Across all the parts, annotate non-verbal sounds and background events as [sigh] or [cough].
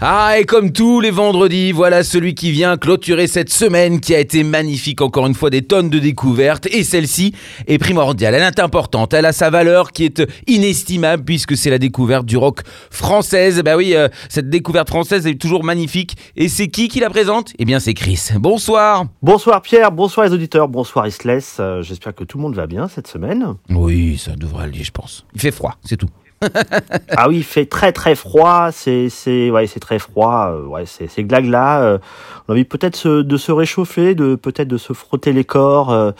Ah, et comme tous les vendredis, voilà celui qui vient clôturer cette semaine qui a été magnifique, encore une fois, des tonnes de découvertes. Et celle-ci est primordiale, elle est importante, elle a sa valeur qui est inestimable puisque c'est la découverte du rock française. Bah oui, euh, cette découverte française est toujours magnifique. Et c'est qui qui la présente? Eh bien, c'est Chris. Bonsoir. Bonsoir Pierre, bonsoir les auditeurs, bonsoir Isless. Euh, J'espère que tout le monde va bien cette semaine. Oui, ça devrait aller, je pense. Il fait froid, c'est tout. [laughs] ah oui, il fait très très froid, c'est c'est ouais, c'est très froid, euh, ouais, c'est glagla. Euh, on a envie peut-être de se réchauffer, de peut-être de se frotter les corps euh,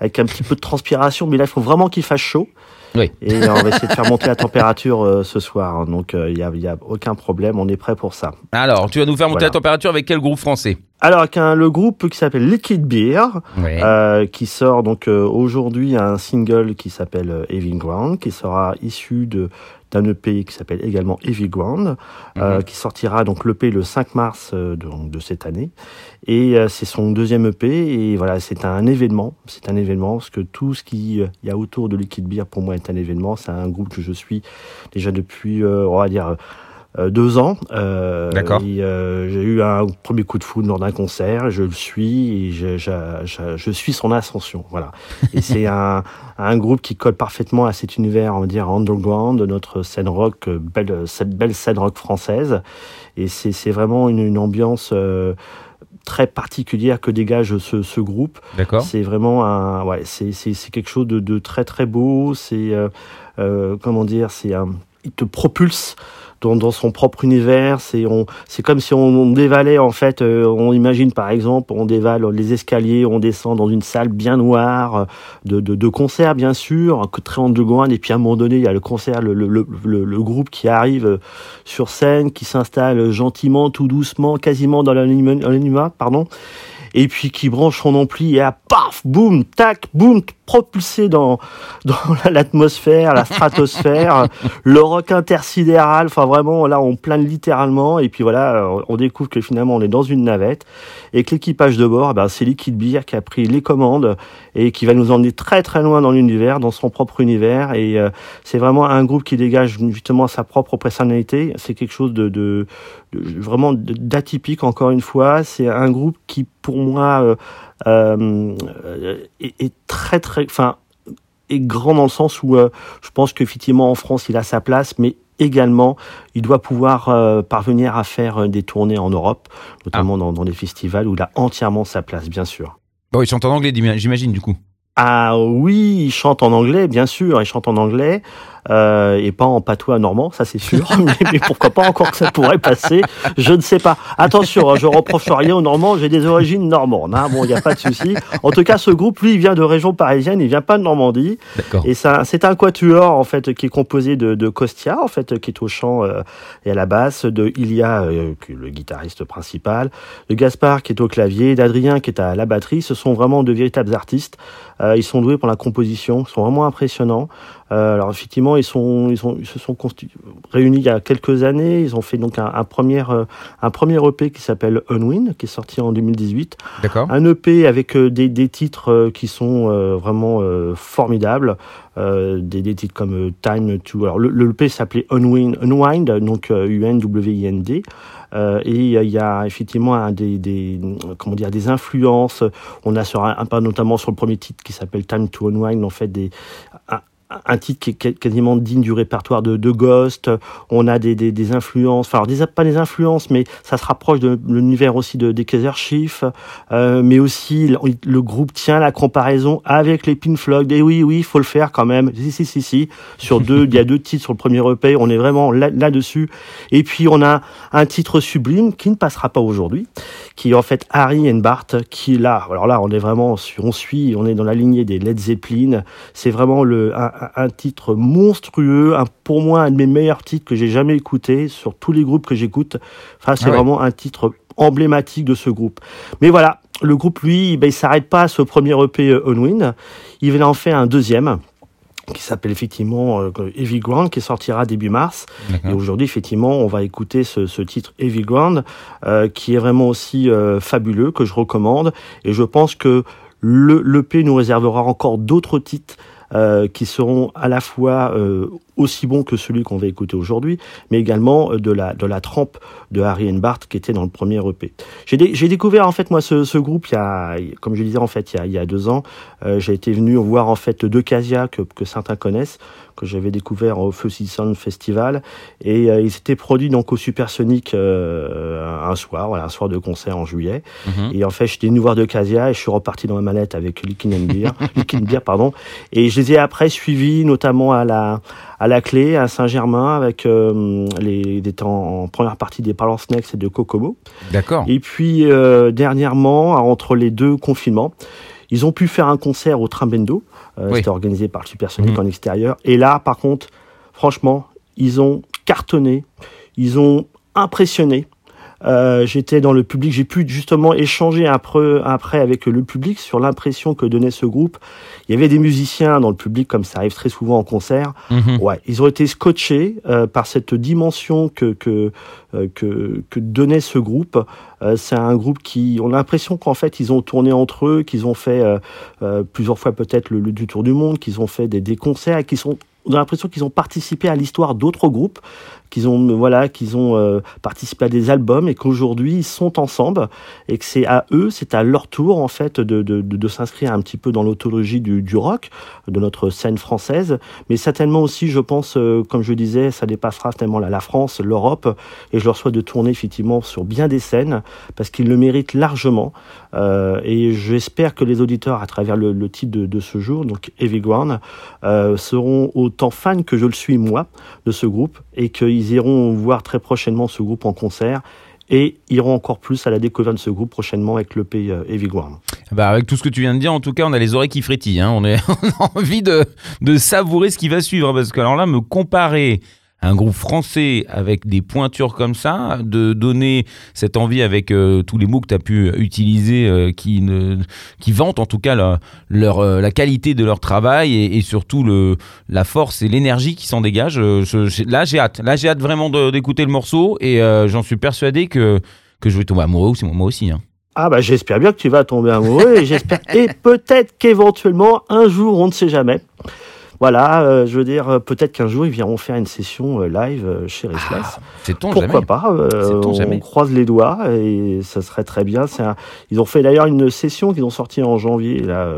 avec un petit peu de transpiration, mais là il faut vraiment qu'il fasse chaud. Oui. Et on va essayer de faire monter la température euh, ce soir, hein. donc euh, il y a il y a aucun problème, on est prêt pour ça. Alors, tu vas nous faire monter Voilà. la température avec quel groupe français? Alors avec un- le groupe qui s'appelle Liquid Beer, Ouais. euh, qui sort donc euh, aujourd'hui un single qui s'appelle euh, Heavy Ground, qui sera issu de d'un EP qui s'appelle également Heavy Ground, euh, qui sortira donc l'EP le 5 mars euh, de, de cette année. Et euh, c'est son deuxième EP et voilà, c'est un événement. C'est un événement parce que tout ce qui euh, y a autour de Liquid Beer pour moi est un événement. C'est un groupe que je suis déjà depuis, on va dire. Euh, deux ans. Euh, D'accord. euh, J'ai eu un premier coup de foudre lors d'un concert. Je le suis et je, je, je, je suis son ascension. Voilà. Et [laughs] c'est un, un groupe qui colle parfaitement à cet univers, on va dire underground, de notre scène rock, belle, cette belle scène rock française. Et c'est c'est vraiment une, une ambiance euh, très particulière que dégage ce, ce groupe. D'accord. C'est vraiment un, ouais, c'est c'est c'est quelque chose de, de très très beau. C'est euh, euh, comment dire, c'est un, il te propulse dans, son propre univers. C'est on, c'est comme si on, dévalait en fait. euh, on imagine par exemple, on dévale les escaliers, on descend dans une salle bien noire euh, de, de, concert bien sûr, que très underground. Et puis à un moment donné, il y a le concert, le, le, le, groupe qui arrive euh, sur scène, qui s'installe gentiment, tout doucement, quasiment dans l'anima, pardon et puis qui branche son ampli et à paf, boum, tac, boum, propulsé dans [laughs] dans l'atmosphère, la stratosphère, [laughs] le rock intersidéral. Enfin vraiment, là on plane littéralement et puis voilà, euh, on découvre que finalement on est dans une navette et que l'équipage de bord, eh ben, c'est Liquid Beer qui a pris les commandes et qui va nous emmener très très loin dans l'univers, dans son propre univers. Et euh, c'est vraiment un groupe qui dégage justement sa propre personnalité. C'est quelque chose de, de, de- vraiment d'atypique encore une fois. C'est un groupe qui pour moi euh, euh, est, est très très, enfin est grand dans le sens où euh, je pense qu'effectivement en France il a sa place, mais également il doit pouvoir euh, parvenir à faire des tournées en Europe, notamment dans, dans des festivals où il a entièrement sa place, bien sûr. Bon, il chante en anglais, j'imagine, du coup. Ah oui, il chante en anglais, bien sûr, il chante en anglais, euh, et pas en patois normand, ça c'est sûr, [laughs] mais, mais pourquoi pas encore que ça pourrait passer, je ne sais pas. Attention, hein, je reproche rien aux Normands, j'ai des origines normandes, hein, bon, il n'y a pas de souci. En tout cas, ce groupe, lui, il vient de région parisienne, il vient pas de Normandie, D'accord. et c'est un- c'est un quatuor en fait qui est composé de, de Kostia en fait qui est au chant euh, et à la basse, de Ilia euh, le guitariste principal, de Gaspard qui est au clavier, d'Adrien qui est à la batterie. Ce sont vraiment de véritables artistes. Euh, ils sont doués pour la composition, ils sont vraiment impressionnants. Euh, alors effectivement, ils sont ils sont ils se sont réunis il y a quelques années. Ils ont fait donc un, un premier euh, un premier EP qui s'appelle Unwind qui est sorti en 2018 D'accord. un EP avec euh, des, des titres euh, qui sont euh, vraiment euh, formidables, euh, des, des titres comme euh, Time to. Alors le, le EP s'appelait Unwind, Unwind, donc euh, U-N-W-I-N-D. Euh, et euh, il y a effectivement un des, des comment dire des influences. On a sur un, un- notamment sur le premier titre qui s'appelle Time to Unwind en fait des un, un titre qui est quasiment digne du répertoire de, de Ghost. On a des, des, des influences, enfin pas des influences, mais ça se rapproche de l'univers aussi de, des Kaiser Chiefs. Euh, mais aussi le, groupe tient la comparaison avec les Pink Floyd. Et oui, oui, il faut le faire quand même. Si, si, si, si. Sur deux, il y a deux titres sur le premier EP. On est vraiment là- là-dessus. Et puis on a un titre sublime qui ne passera pas aujourd'hui, qui est en fait Harry and Bart, qui là. Alors là, on est vraiment, on suit, on est dans la lignée des Led Zeppelin. C'est vraiment le un, titre monstrueux, un, pour moi un de mes meilleurs titres que j'ai jamais écouté sur tous les groupes que j'écoute. Enfin, c'est Ah ouais. vraiment un titre emblématique de ce groupe. Mais voilà, le groupe, lui, ben, il s'arrête pas à ce premier EP euh, Unwind. Il va en faire un deuxième. Qui s'appelle effectivement euh, Heavy Ground, qui sortira début mars. Et aujourd'hui, effectivement, on va écouter ce, ce titre Heavy Ground, euh, qui est vraiment aussi euh, fabuleux, que je recommande. Et je pense que le l'EP nous réservera encore d'autres titres euh, qui seront à la fois euh, aussi bons que celui qu'on va écouter aujourd'hui, mais également euh, de la de la trempe de Harry and Bart qui était dans le premier EP. J'ai dé- j'ai découvert en fait moi ce, ce groupe il y a, comme je disais en fait il y a, il y a deux ans. Euh, j'ai été venu voir en fait deux Casia que, que certains connaissent, que j'avais découvert au Feu Sound Festival, et euh, ils étaient produits donc au Supersonic euh, un soir, voilà, un soir de concert en juillet. Mhm. Et en fait, j'étais venu voir de Casia et je suis reparti dans ma mallette avec Liquid and Beer, [laughs] Beer, pardon. Et je les ai après suivis, notamment à la à la clé à Saint-Germain avec euh, les ils étaient en, première partie des Parlants Snacks et de Kokomo. D'accord. Et puis euh, dernièrement, entre les deux confinements, ils ont pu faire un concert au Trimbendo. Euh, Oui. C'était organisé par le Supersonic Mhm. en extérieur. Et là, par contre, franchement, ils ont cartonné, ils ont impressionné. Euh, J'étais dans le public, j'ai pu justement échanger après, après avec le public sur l'impression que donnait ce groupe. Il y avait des musiciens dans le public, comme ça arrive très souvent en concert. Mhm. Ouais, ils ont été scotchés euh, par cette dimension que que euh, que, que donnait ce groupe. Euh, c'est un groupe qui, on a l'impression qu'en fait ils ont tourné entre eux, qu'ils ont fait plusieurs fois peut-être le, le du tour du monde, qu'ils ont fait des, des concerts, et qu'ils sont on a l'impression qu'ils ont participé à l'histoire d'autres groupes, qu'ils ont voilà, qu'ils ont euh, participé à des albums et qu'aujourd'hui ils sont ensemble et que c'est à eux, c'est à leur tour en fait de de, de, s'inscrire un petit peu dans l'autologie du, du rock, de notre scène française, mais certainement aussi, je pense, euh, comme je disais, ça dépassera tellement la, la France, l'Europe, et je leur souhaite de tourner effectivement sur bien des scènes parce qu'ils le méritent largement. Euh, et j'espère que les auditeurs, à travers le, le titre de, de ce jour, donc Heavy Ground, euh, seront autant fans que je le suis moi de ce groupe et qu'ils iront voir très prochainement ce groupe en concert et iront encore plus à la découverte de ce groupe prochainement avec l'EP euh, Heavy Ground. Bah, avec tout ce que tu viens de dire, en tout cas, on a les oreilles qui frétillent. hein. On [laughs] a envie de, de savourer ce qui va suivre. hein, Parce que, alors là, me comparer un groupe français avec des pointures comme ça, de donner cette envie avec euh, tous les mots que tu as pu utiliser, euh, qui, ne, qui vantent en tout cas la, leur, euh, la qualité de leur travail et, surtout le, la force et l'énergie qui s'en dégage. là, j'ai hâte. Là, j'ai hâte vraiment d'écouter le morceau et j'en suis persuadé que, que je vais tomber amoureux moi aussi. hein. Ah bah j'espère bien que tu vas tomber amoureux et j'espère et peut-être qu'éventuellement un jour on ne sait jamais. Voilà, euh, je veux dire euh, peut-être qu'un jour ils viendront faire une session euh, live chez Restless. C'est ton Pourquoi jamais. pas On jamais. croise les doigts et ça serait très bien. Un- Ils ont fait d'ailleurs une session qu'ils ont sortie en janvier là,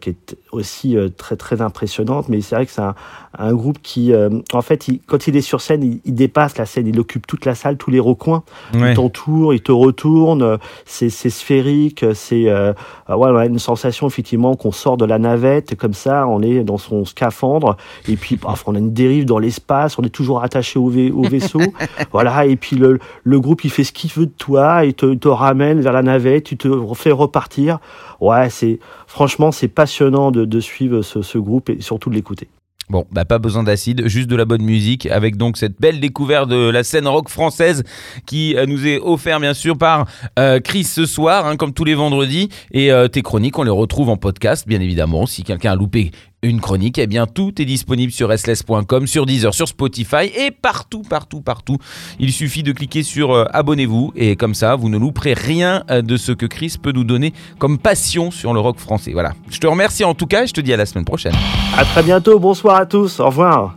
qui est aussi très très impressionnante. Mais c'est vrai que c'est un, un groupe qui, en fait, il- quand il est sur scène, il, il dépasse la scène, il occupe toute la salle, tous les recoins. Ouais. Il t'entoure, il te retourne. C'est sphérique. C'est ouais, on a une sensation effectivement qu'on sort de la navette comme ça, on est dans son scaphandre et puis paf, on a une dérive dans l'espace, on est toujours attaché au, vai- au vaisseau. [laughs] voilà, et puis le, le groupe il fait ce qu'il veut de toi, il te, ramène vers la navette, il te fait repartir. Ouais, c'est franchement c'est passionnant de, de suivre ce, ce groupe et surtout de l'écouter. Bon, bah pas besoin d'acide, juste de la bonne musique, avec donc cette belle découverte de la scène rock française qui euh, nous est offert bien sûr par euh, Chris ce soir, hein, comme tous les vendredis. Et euh, tes chroniques, on les retrouve en podcast, bien évidemment. Si quelqu'un a loupé une chronique, eh bien tout est disponible sur restless.com, sur Deezer, sur Spotify et partout, partout, partout. Il suffit de cliquer sur euh, abonnez-vous et comme ça, vous ne louperez rien euh, de ce que Chris peut nous donner comme passion sur le rock français. Voilà. Je te remercie en tout cas et je te dis à la semaine prochaine. À très bientôt, bonsoir à tous, au revoir.